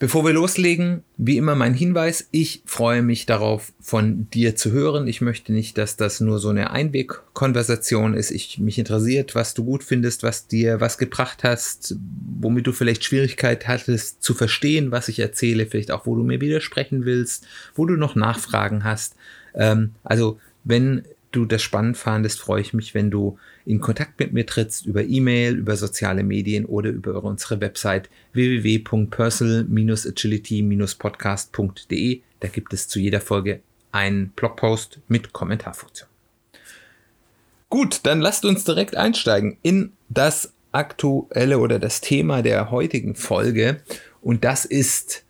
Bevor wir loslegen, wie immer mein Hinweis, ich freue mich darauf, von dir zu hören. Ich möchte nicht, dass das nur so eine Einwegkonversation ist. Ich mich interessiert, was du gut findest, was dir was gebracht hast, womit du vielleicht Schwierigkeit hattest zu verstehen, was ich erzähle, vielleicht auch, wo du mir widersprechen willst, wo du noch Nachfragen hast. Ähm, also, wenn du das spannend fandest, freue ich mich, wenn du in Kontakt mit mir trittst über E-Mail, über soziale Medien oder über unsere Website www.personal-agility-podcast.de. Da gibt es zu jeder Folge einen Blogpost mit Kommentarfunktion. Gut, dann lasst uns direkt einsteigen in das aktuelle oder das Thema der heutigen Folge. Und das ist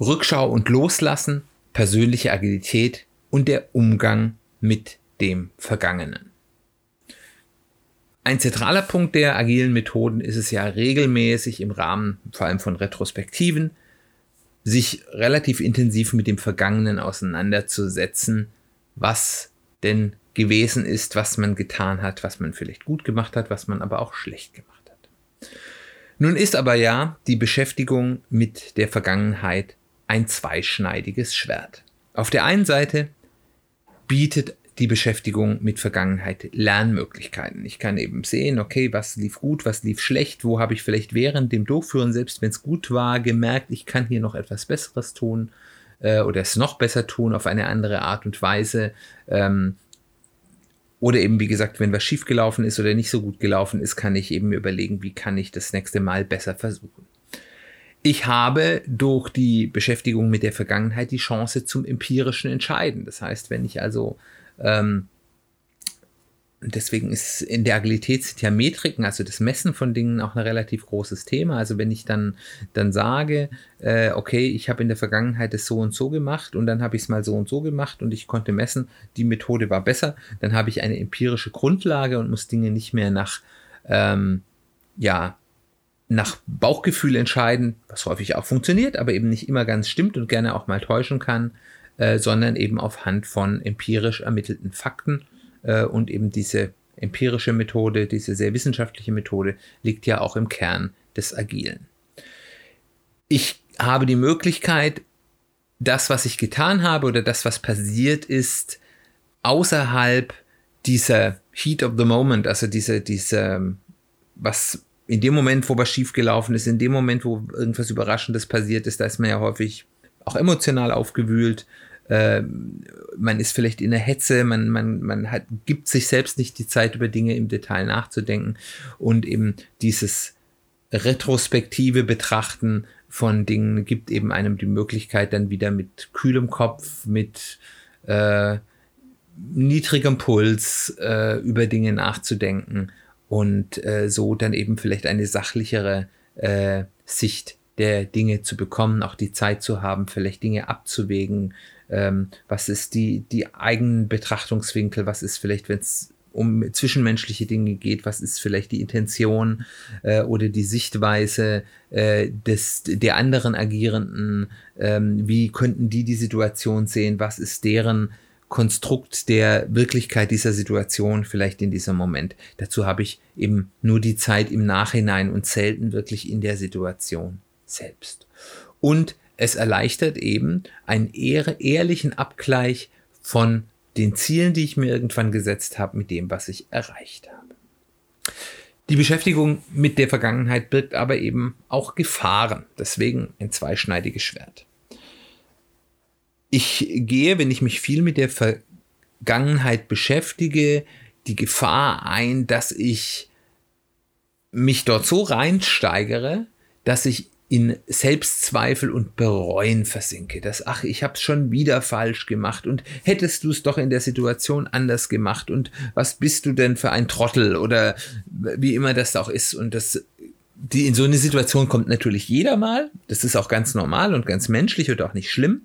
Rückschau und Loslassen, persönliche Agilität und der Umgang mit dem Vergangenen. Ein zentraler Punkt der agilen Methoden ist es ja regelmäßig im Rahmen vor allem von Retrospektiven, sich relativ intensiv mit dem Vergangenen auseinanderzusetzen, was denn gewesen ist, was man getan hat, was man vielleicht gut gemacht hat, was man aber auch schlecht gemacht hat. Nun ist aber ja die Beschäftigung mit der Vergangenheit ein zweischneidiges Schwert. Auf der einen Seite bietet die Beschäftigung mit Vergangenheit, Lernmöglichkeiten. Ich kann eben sehen, okay, was lief gut, was lief schlecht, wo habe ich vielleicht während dem Durchführen, selbst wenn es gut war, gemerkt, ich kann hier noch etwas Besseres tun äh, oder es noch besser tun auf eine andere Art und Weise. Ähm, oder eben, wie gesagt, wenn was schiefgelaufen ist oder nicht so gut gelaufen ist, kann ich eben überlegen, wie kann ich das nächste Mal besser versuchen. Ich habe durch die Beschäftigung mit der Vergangenheit die Chance zum empirischen Entscheiden. Das heißt, wenn ich also ähm, deswegen ist in der Agilität sind ja Metriken, also das Messen von Dingen auch ein relativ großes Thema. Also wenn ich dann, dann sage, äh, okay, ich habe in der Vergangenheit es so und so gemacht und dann habe ich es mal so und so gemacht und ich konnte messen, die Methode war besser, dann habe ich eine empirische Grundlage und muss Dinge nicht mehr nach, ähm, ja, nach Bauchgefühl entscheiden, was häufig auch funktioniert, aber eben nicht immer ganz stimmt und gerne auch mal täuschen kann, äh, sondern eben auf Hand von empirisch ermittelten Fakten. Äh, und eben diese empirische Methode, diese sehr wissenschaftliche Methode liegt ja auch im Kern des Agilen. Ich habe die Möglichkeit, das, was ich getan habe oder das, was passiert ist, außerhalb dieser Heat of the Moment, also diese, diese, was in dem Moment, wo was schiefgelaufen ist, in dem Moment, wo irgendwas Überraschendes passiert ist, da ist man ja häufig auch emotional aufgewühlt äh, man ist vielleicht in der Hetze, man, man, man hat, gibt sich selbst nicht die Zeit, über Dinge im Detail nachzudenken und eben dieses retrospektive Betrachten von Dingen gibt eben einem die Möglichkeit, dann wieder mit kühlem Kopf, mit äh, niedrigem Puls äh, über Dinge nachzudenken und äh, so dann eben vielleicht eine sachlichere äh, Sicht der Dinge zu bekommen, auch die Zeit zu haben, vielleicht Dinge abzuwägen, ähm, was ist die, die eigenen Betrachtungswinkel, was ist vielleicht, wenn es um zwischenmenschliche Dinge geht, was ist vielleicht die Intention äh, oder die Sichtweise äh, des, der anderen Agierenden, ähm, wie könnten die die Situation sehen, was ist deren Konstrukt der Wirklichkeit dieser Situation vielleicht in diesem Moment. Dazu habe ich eben nur die Zeit im Nachhinein und selten wirklich in der Situation selbst. Und es erleichtert eben einen ehr ehrlichen Abgleich von den Zielen, die ich mir irgendwann gesetzt habe, mit dem, was ich erreicht habe. Die Beschäftigung mit der Vergangenheit birgt aber eben auch Gefahren, deswegen ein zweischneidiges Schwert. Ich gehe, wenn ich mich viel mit der Vergangenheit beschäftige, die Gefahr ein, dass ich mich dort so reinsteigere, dass ich in Selbstzweifel und Bereuen versinke. Das, ach, ich habe es schon wieder falsch gemacht und hättest du es doch in der Situation anders gemacht und was bist du denn für ein Trottel oder wie immer das auch ist. Und das, die, in so eine Situation kommt natürlich jeder mal. Das ist auch ganz normal und ganz menschlich und auch nicht schlimm.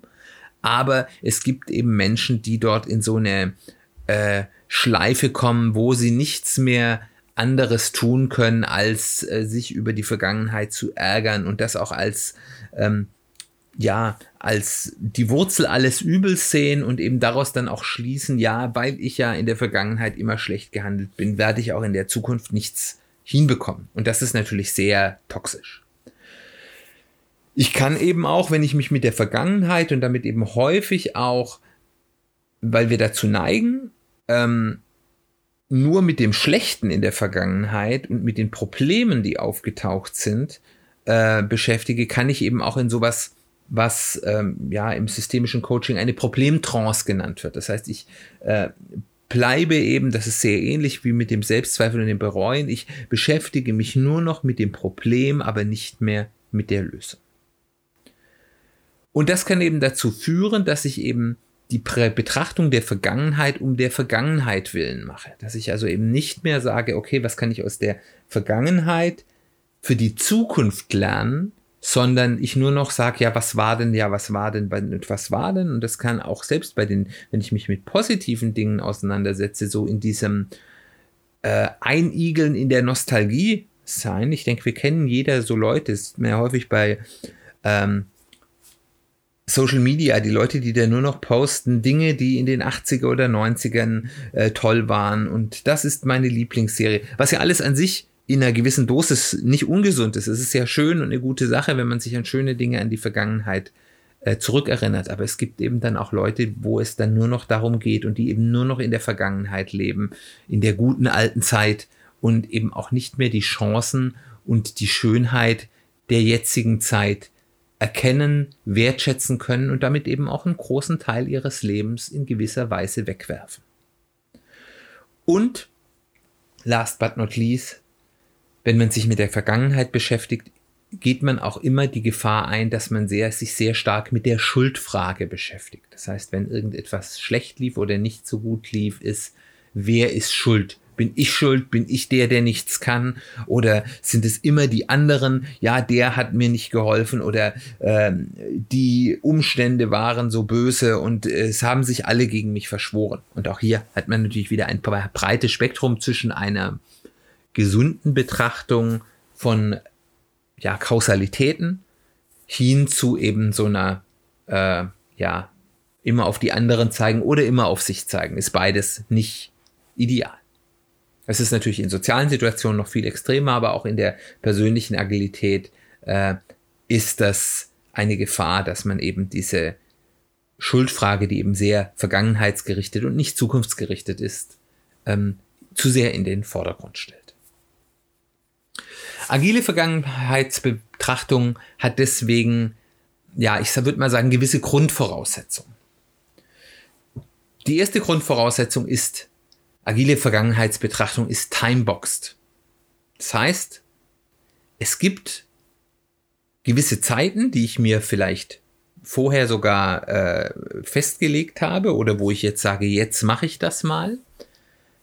aber es gibt eben Menschen, die dort in so eine äh, Schleife kommen, wo sie nichts mehr anderes tun können, als äh, sich über die Vergangenheit zu ärgern und das auch als ähm, ja, als die Wurzel alles Übels sehen und eben daraus dann auch schließen, ja, weil ich ja in der Vergangenheit immer schlecht gehandelt bin, werde ich auch in der Zukunft nichts hinbekommen. Und das ist natürlich sehr toxisch. Ich kann eben auch, wenn ich mich mit der Vergangenheit und damit eben häufig auch, weil wir dazu neigen, ähm, nur mit dem Schlechten in der Vergangenheit und mit den Problemen, die aufgetaucht sind, äh, beschäftige, kann ich eben auch in sowas, was ähm, ja im systemischen Coaching eine Problemtrance genannt wird. Das heißt, ich äh, bleibe eben, das ist sehr ähnlich wie mit dem Selbstzweifel und dem Bereuen, ich beschäftige mich nur noch mit dem Problem, aber nicht mehr mit der Lösung. Und das kann eben dazu führen, dass ich eben die Betrachtung der Vergangenheit um der Vergangenheit willen mache. Dass ich also eben nicht mehr sage, okay, was kann ich aus der Vergangenheit für die Zukunft lernen, sondern ich nur noch sage, ja, was war denn, ja, was war denn, was war denn? Und das kann auch selbst bei den, wenn ich mich mit positiven Dingen auseinandersetze, so in diesem äh, Einigeln in der Nostalgie sein. Ich denke, wir kennen jeder so Leute, ist mehr häufig bei ähm, Social Media, die Leute, die da nur noch posten, Dinge, die in den 80er oder 90ern äh, toll waren. Und das ist meine Lieblingsserie. Was ja alles an sich in einer gewissen Dosis nicht ungesund ist. Es ist ja schön und eine gute Sache, wenn man sich an schöne Dinge, an die Vergangenheit äh, zurückerinnert. Aber es gibt eben dann auch Leute, wo es dann nur noch darum geht und die eben nur noch in der Vergangenheit leben, in der guten alten Zeit und eben auch nicht mehr die Chancen und die Schönheit der jetzigen Zeit erkennen, wertschätzen können und damit eben auch einen großen Teil ihres Lebens in gewisser Weise wegwerfen. Und last but not least, wenn man sich mit der Vergangenheit beschäftigt, geht man auch immer die Gefahr ein, dass man sehr, sich sehr stark mit der Schuldfrage beschäftigt. Das heißt, wenn irgendetwas schlecht lief oder nicht so gut lief, ist, wer ist schuld? Bin ich schuld? Bin ich der, der nichts kann? Oder sind es immer die anderen? Ja, der hat mir nicht geholfen oder ähm, die Umstände waren so böse und es haben sich alle gegen mich verschworen. Und auch hier hat man natürlich wieder ein breites Spektrum zwischen einer gesunden Betrachtung von ja, Kausalitäten hin zu eben so einer äh, ja immer auf die anderen zeigen oder immer auf sich zeigen. Ist beides nicht ideal. Es ist natürlich in sozialen Situationen noch viel extremer, aber auch in der persönlichen Agilität äh, ist das eine Gefahr, dass man eben diese Schuldfrage, die eben sehr vergangenheitsgerichtet und nicht zukunftsgerichtet ist, ähm, zu sehr in den Vordergrund stellt. Agile Vergangenheitsbetrachtung hat deswegen, ja, ich würde mal sagen, gewisse Grundvoraussetzungen. Die erste Grundvoraussetzung ist, agile Vergangenheitsbetrachtung ist timeboxed. Das heißt, es gibt gewisse Zeiten, die ich mir vielleicht vorher sogar äh, festgelegt habe oder wo ich jetzt sage, jetzt mache ich das mal.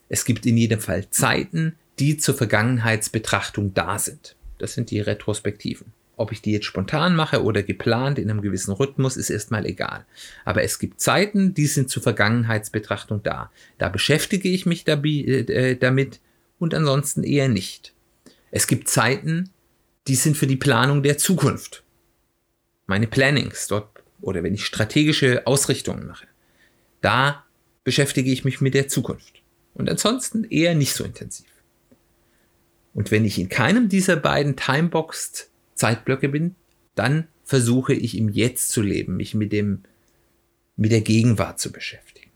Es gibt in jedem Fall Zeiten, die zur Vergangenheitsbetrachtung da sind. Das sind die Retrospektiven. Ob ich die jetzt spontan mache oder geplant in einem gewissen Rhythmus, ist erstmal egal. Aber es gibt Zeiten, die sind zur Vergangenheitsbetrachtung da. Da beschäftige ich mich äh, damit und ansonsten eher nicht. Es gibt Zeiten, die sind für die Planung der Zukunft. Meine Plannings dort oder wenn ich strategische Ausrichtungen mache. Da beschäftige ich mich mit der Zukunft. Und ansonsten eher nicht so intensiv. Und wenn ich in keinem dieser beiden Timeboxed Zeitblöcke bin, dann versuche ich im Jetzt zu leben, mich mit dem, mit der Gegenwart zu beschäftigen.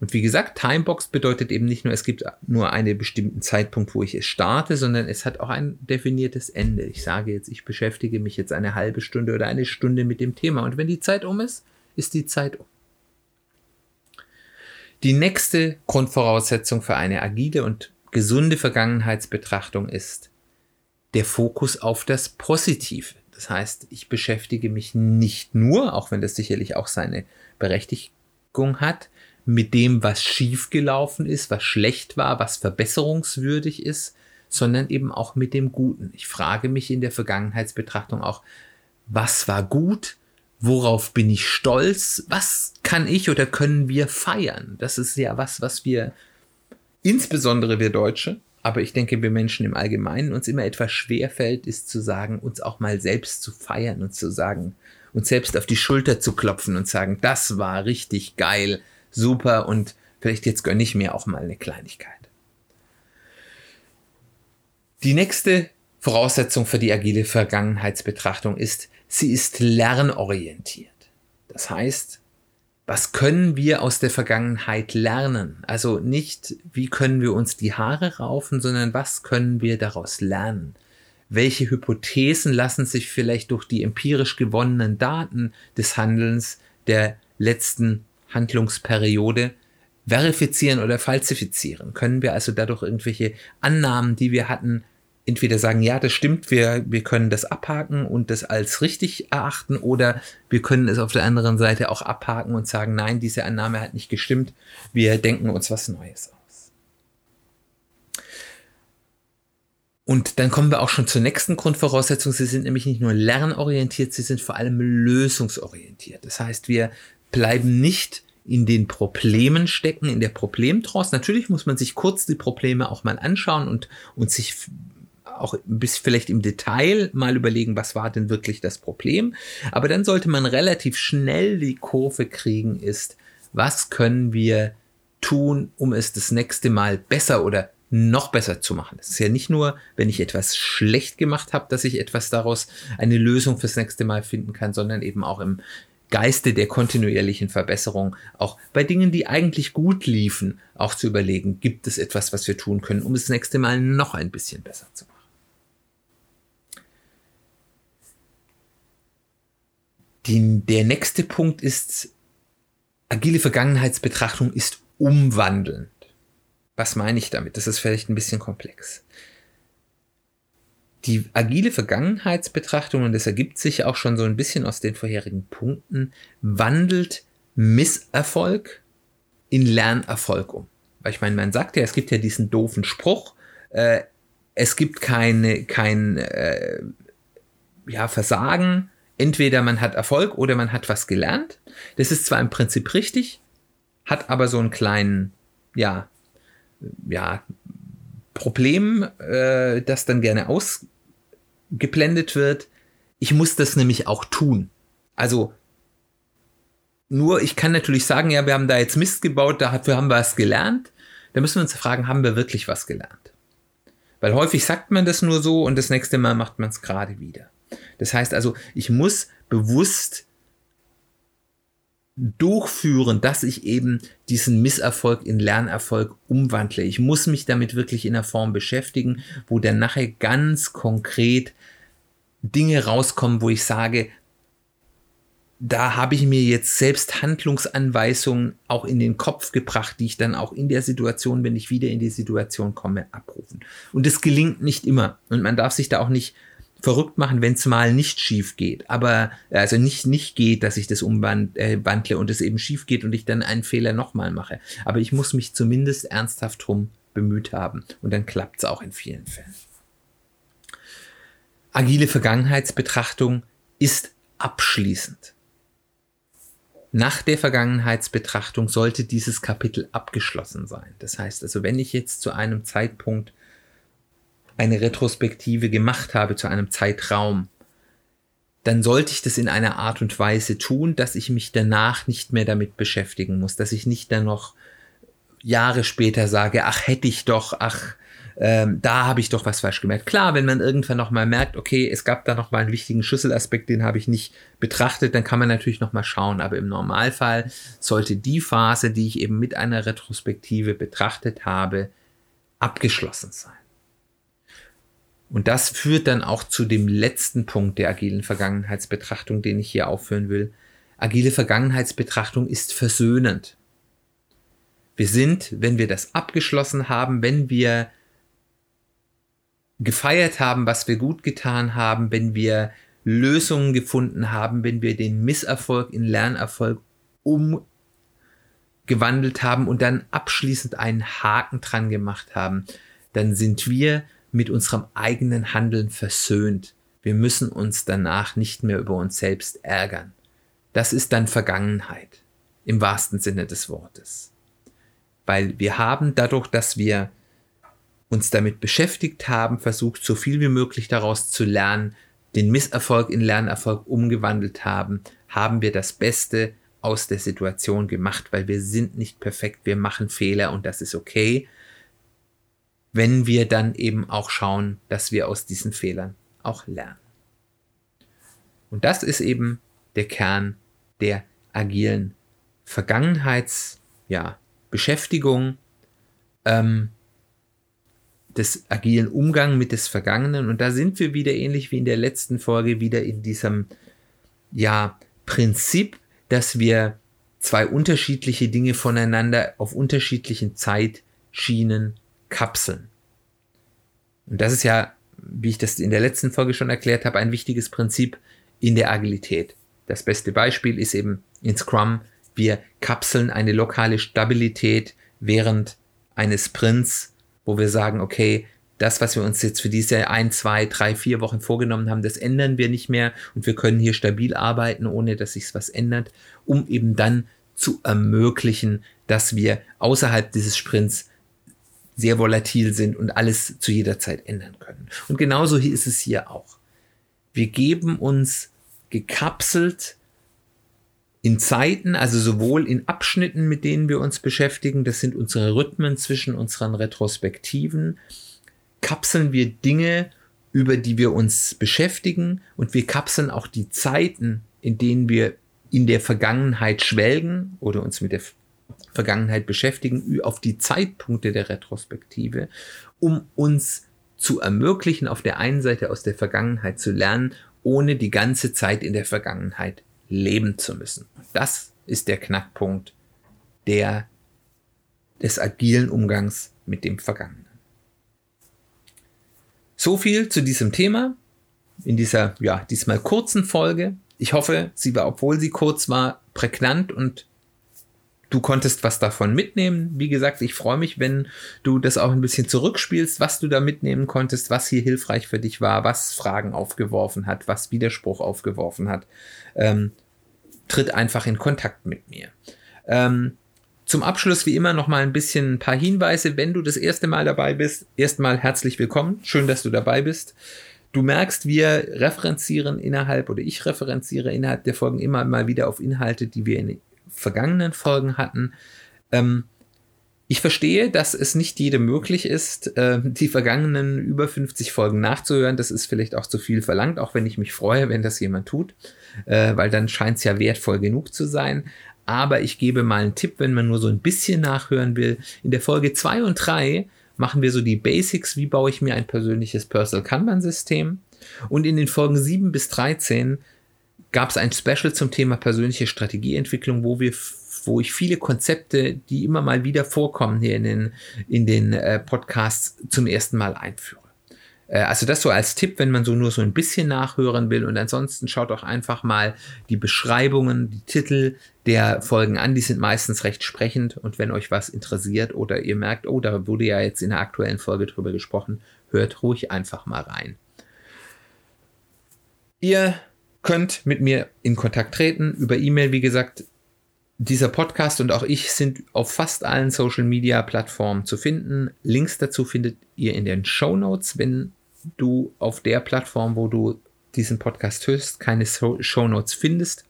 Und wie gesagt, Timebox bedeutet eben nicht nur, es gibt nur einen bestimmten Zeitpunkt, wo ich es starte, sondern es hat auch ein definiertes Ende. Ich sage jetzt, ich beschäftige mich jetzt eine halbe Stunde oder eine Stunde mit dem Thema. Und wenn die Zeit um ist, ist die Zeit um. Die nächste Grundvoraussetzung für eine agile und gesunde Vergangenheitsbetrachtung ist der Fokus auf das Positive. Das heißt, ich beschäftige mich nicht nur, auch wenn das sicherlich auch seine Berechtigung hat, mit dem, was schiefgelaufen ist, was schlecht war, was verbesserungswürdig ist, sondern eben auch mit dem Guten. Ich frage mich in der Vergangenheitsbetrachtung auch, was war gut, worauf bin ich stolz, was kann ich oder können wir feiern. Das ist ja was, was wir, insbesondere wir Deutsche, aber ich denke, wir Menschen im Allgemeinen uns immer etwas schwer fällt, ist zu sagen, uns auch mal selbst zu feiern und zu sagen, uns selbst auf die Schulter zu klopfen und sagen, das war richtig geil, super und vielleicht jetzt gönne ich mir auch mal eine Kleinigkeit. Die nächste Voraussetzung für die agile Vergangenheitsbetrachtung ist, sie ist lernorientiert. Das heißt, was können wir aus der Vergangenheit lernen? Also nicht, wie können wir uns die Haare raufen, sondern was können wir daraus lernen? Welche Hypothesen lassen sich vielleicht durch die empirisch gewonnenen Daten des Handelns der letzten Handlungsperiode verifizieren oder falsifizieren? Können wir also dadurch irgendwelche Annahmen, die wir hatten, entweder sagen, ja, das stimmt, wir, wir können das abhaken und das als richtig erachten, oder wir können es auf der anderen Seite auch abhaken und sagen, nein, diese Annahme hat nicht gestimmt, wir denken uns was Neues aus. Und dann kommen wir auch schon zur nächsten Grundvoraussetzung. Sie sind nämlich nicht nur lernorientiert, sie sind vor allem lösungsorientiert. Das heißt, wir bleiben nicht in den Problemen stecken, in der Problemtrance. Natürlich muss man sich kurz die Probleme auch mal anschauen und, und sich auch bis vielleicht im Detail mal überlegen, was war denn wirklich das Problem. Aber dann sollte man relativ schnell die Kurve kriegen, ist, was können wir tun, um es das nächste Mal besser oder noch besser zu machen. Es ist ja nicht nur, wenn ich etwas schlecht gemacht habe, dass ich etwas daraus eine Lösung fürs nächste Mal finden kann, sondern eben auch im Geiste der kontinuierlichen Verbesserung, auch bei Dingen, die eigentlich gut liefen, auch zu überlegen, gibt es etwas, was wir tun können, um es das nächste Mal noch ein bisschen besser zu machen. Die, der nächste Punkt ist, agile Vergangenheitsbetrachtung ist umwandelnd. Was meine ich damit? Das ist vielleicht ein bisschen komplex. Die agile Vergangenheitsbetrachtung, und das ergibt sich auch schon so ein bisschen aus den vorherigen Punkten, wandelt Misserfolg in Lernerfolg um. Weil ich meine, man sagt ja, es gibt ja diesen doofen Spruch, äh, es gibt keine, kein äh, ja, Versagen, entweder man hat Erfolg oder man hat was gelernt. Das ist zwar im Prinzip richtig, hat aber so einen kleinen, ja, ja, Problem, äh, das dann gerne ausgeblendet wird. Ich muss das nämlich auch tun. Also nur, ich kann natürlich sagen, ja, wir haben da jetzt Mist gebaut, dafür haben wir was gelernt. Da müssen wir uns fragen, haben wir wirklich was gelernt? Weil häufig sagt man das nur so und das nächste Mal macht man es gerade wieder. Das heißt also, ich muss bewusst durchführen, dass ich eben diesen Misserfolg in Lernerfolg umwandle. Ich muss mich damit wirklich in der Form beschäftigen, wo dann nachher ganz konkret Dinge rauskommen, wo ich sage, da habe ich mir jetzt selbst Handlungsanweisungen auch in den Kopf gebracht, die ich dann auch in der Situation, wenn ich wieder in die Situation komme, abrufen. Und das gelingt nicht immer. Und man darf sich da auch nicht verrückt machen, wenn es mal nicht schief geht. Aber also nicht nicht geht, dass ich das umwandle äh, und es eben schief geht und ich dann einen Fehler nochmal mache. Aber ich muss mich zumindest ernsthaft drum bemüht haben und dann klappt es auch in vielen Fällen. Agile Vergangenheitsbetrachtung ist abschließend. Nach der Vergangenheitsbetrachtung sollte dieses Kapitel abgeschlossen sein. Das heißt also, wenn ich jetzt zu einem Zeitpunkt eine Retrospektive gemacht habe zu einem Zeitraum, dann sollte ich das in einer Art und Weise tun, dass ich mich danach nicht mehr damit beschäftigen muss, dass ich nicht dann noch Jahre später sage, ach hätte ich doch, ach ähm, da habe ich doch was falsch gemerkt. Klar, wenn man irgendwann noch mal merkt, okay, es gab da noch mal einen wichtigen Schlüsselaspekt, den habe ich nicht betrachtet, dann kann man natürlich noch mal schauen. Aber im Normalfall sollte die Phase, die ich eben mit einer Retrospektive betrachtet habe, abgeschlossen sein. Und das führt dann auch zu dem letzten Punkt der agilen Vergangenheitsbetrachtung, den ich hier aufführen will. Agile Vergangenheitsbetrachtung ist versöhnend. Wir sind, wenn wir das abgeschlossen haben, wenn wir gefeiert haben, was wir gut getan haben, wenn wir Lösungen gefunden haben, wenn wir den Misserfolg in Lernerfolg umgewandelt haben und dann abschließend einen Haken dran gemacht haben, dann sind wir mit unserem eigenen Handeln versöhnt. Wir müssen uns danach nicht mehr über uns selbst ärgern. das ist dann Vergangenheit im wahrsten Sinne des Wortes. Weil wir haben dadurch, dass wir uns damit beschäftigt haben, versucht, so viel wie möglich daraus zu lernen, den Misserfolg in Lernerfolg umgewandelt haben, haben wir das Beste aus der Situation gemacht, weil wir sind nicht perfekt, wir machen Fehler und das ist okay, wenn wir dann eben auch schauen, dass wir aus diesen Fehlern auch lernen. Und das ist eben der Kern der agilen Vergangenheitsbeschäftigung, ja, ähm, des agilen Umgang mit des Vergangenen. Und da sind wir wieder ähnlich wie in der letzten Folge wieder in diesem ja, Prinzip, dass wir zwei unterschiedliche Dinge voneinander auf unterschiedlichen Zeitschienen kapseln. Und das ist ja, wie ich das in der letzten Folge schon erklärt habe, ein wichtiges Prinzip in der Agilität. Das beste Beispiel ist eben in Scrum, wir kapseln eine lokale Stabilität während eines Sprints wo wir sagen, okay, das, was wir uns jetzt für diese ein, zwei, drei, vier Wochen vorgenommen haben, das ändern wir nicht mehr und wir können hier stabil arbeiten, ohne dass sich was ändert, um eben dann zu ermöglichen, dass wir außerhalb dieses Sprints sehr volatil sind und alles zu jeder Zeit ändern können. Und genauso ist es hier auch. Wir geben uns gekapselt in Zeiten, also sowohl in Abschnitten, mit denen wir uns beschäftigen, das sind unsere Rhythmen zwischen unseren Retrospektiven, kapseln wir Dinge, über die wir uns beschäftigen und wir kapseln auch die Zeiten, in denen wir in der Vergangenheit schwelgen oder uns mit der Vergangenheit beschäftigen, auf die Zeitpunkte der Retrospektive, um uns zu ermöglichen, auf der einen Seite aus der Vergangenheit zu lernen, ohne die ganze Zeit in der Vergangenheit leben zu müssen. Das ist der Knackpunkt der, des agilen Umgangs mit dem Vergangenen. So viel zu diesem Thema in dieser, ja, diesmal kurzen Folge. Ich hoffe, sie war, obwohl sie kurz war, prägnant und du konntest was davon mitnehmen. Wie gesagt, ich freue mich, wenn du das auch ein bisschen zurückspielst, was du da mitnehmen konntest, was hier hilfreich für dich war, was Fragen aufgeworfen hat, was Widerspruch aufgeworfen hat. Ähm, tritt einfach in Kontakt mit mir. Ähm, zum Abschluss wie immer noch mal ein bisschen ein paar Hinweise. Wenn du das erste Mal dabei bist, erstmal herzlich willkommen. Schön, dass du dabei bist. Du merkst, wir referenzieren innerhalb oder ich referenziere innerhalb der Folgen immer mal wieder auf Inhalte, die wir in vergangenen Folgen hatten. Ähm, ich verstehe, dass es nicht jedem möglich ist, äh, die vergangenen über 50 Folgen nachzuhören. Das ist vielleicht auch zu viel verlangt, auch wenn ich mich freue, wenn das jemand tut, äh, weil dann scheint es ja wertvoll genug zu sein. Aber ich gebe mal einen Tipp, wenn man nur so ein bisschen nachhören will. In der Folge 2 und 3 machen wir so die Basics, wie baue ich mir ein persönliches Personal Kanban-System. Und in den Folgen 7 bis 13 gab es ein Special zum Thema persönliche Strategieentwicklung, wo wir wo ich viele Konzepte, die immer mal wieder vorkommen hier in den, in den äh, Podcasts, zum ersten Mal einführe. Äh, also das so als Tipp, wenn man so nur so ein bisschen nachhören will. Und ansonsten schaut auch einfach mal die Beschreibungen, die Titel der Folgen an. Die sind meistens recht sprechend. Und wenn euch was interessiert oder ihr merkt, oh, da wurde ja jetzt in der aktuellen Folge drüber gesprochen, hört ruhig einfach mal rein. Ihr könnt mit mir in Kontakt treten über E-Mail, wie gesagt. Dieser Podcast und auch ich sind auf fast allen Social Media Plattformen zu finden. Links dazu findet ihr in den Show Notes, wenn du auf der Plattform, wo du diesen Podcast hörst, keine Show Notes findest.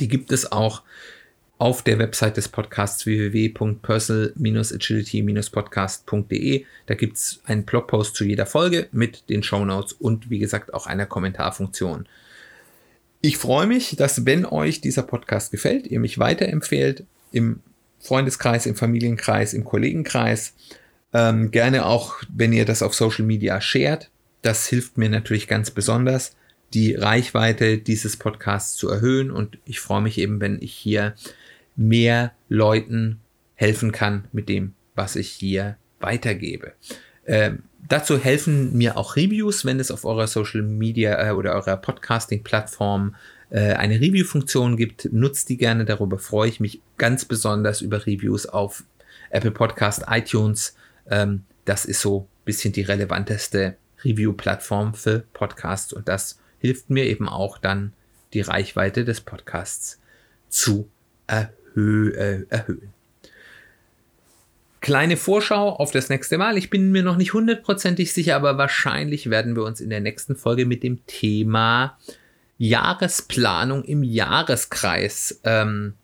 Die gibt es auch auf der Website des Podcasts www.personal-agility-podcast.de. Da gibt es einen Blogpost zu jeder Folge mit den Show Notes und wie gesagt auch einer Kommentarfunktion. Ich freue mich, dass wenn euch dieser Podcast gefällt, ihr mich weiterempfehlt im Freundeskreis, im Familienkreis, im Kollegenkreis. Ähm, gerne auch, wenn ihr das auf Social Media shared. Das hilft mir natürlich ganz besonders, die Reichweite dieses Podcasts zu erhöhen. Und ich freue mich eben, wenn ich hier mehr Leuten helfen kann mit dem, was ich hier weitergebe. Ähm, dazu helfen mir auch Reviews, wenn es auf eurer Social Media äh, oder eurer Podcasting-Plattform äh, eine Review-Funktion gibt. Nutzt die gerne, darüber freue ich mich ganz besonders über Reviews auf Apple Podcast, iTunes. Ähm, das ist so ein bisschen die relevanteste Review-Plattform für Podcasts und das hilft mir eben auch dann die Reichweite des Podcasts zu erhö äh, erhöhen. Kleine Vorschau auf das nächste Mal. Ich bin mir noch nicht hundertprozentig sicher, aber wahrscheinlich werden wir uns in der nächsten Folge mit dem Thema Jahresplanung im Jahreskreis ähm,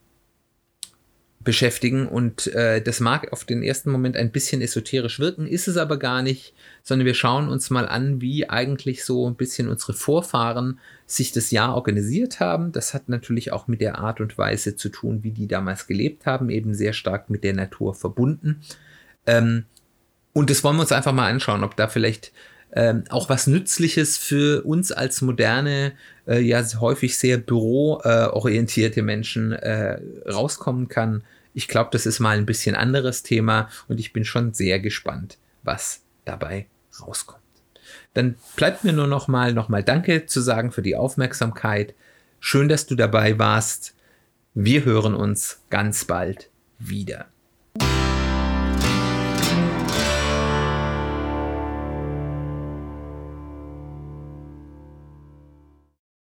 beschäftigen und äh, das mag auf den ersten Moment ein bisschen esoterisch wirken, ist es aber gar nicht, sondern wir schauen uns mal an, wie eigentlich so ein bisschen unsere Vorfahren sich das Jahr organisiert haben. Das hat natürlich auch mit der Art und Weise zu tun, wie die damals gelebt haben, eben sehr stark mit der Natur verbunden. Ähm, und das wollen wir uns einfach mal anschauen, ob da vielleicht ähm, auch was Nützliches für uns als moderne, äh, ja häufig sehr büroorientierte Menschen äh, rauskommen kann. Ich glaube, das ist mal ein bisschen anderes Thema und ich bin schon sehr gespannt, was dabei rauskommt. Dann bleibt mir nur noch mal, noch mal Danke zu sagen für die Aufmerksamkeit. Schön, dass du dabei warst. Wir hören uns ganz bald wieder.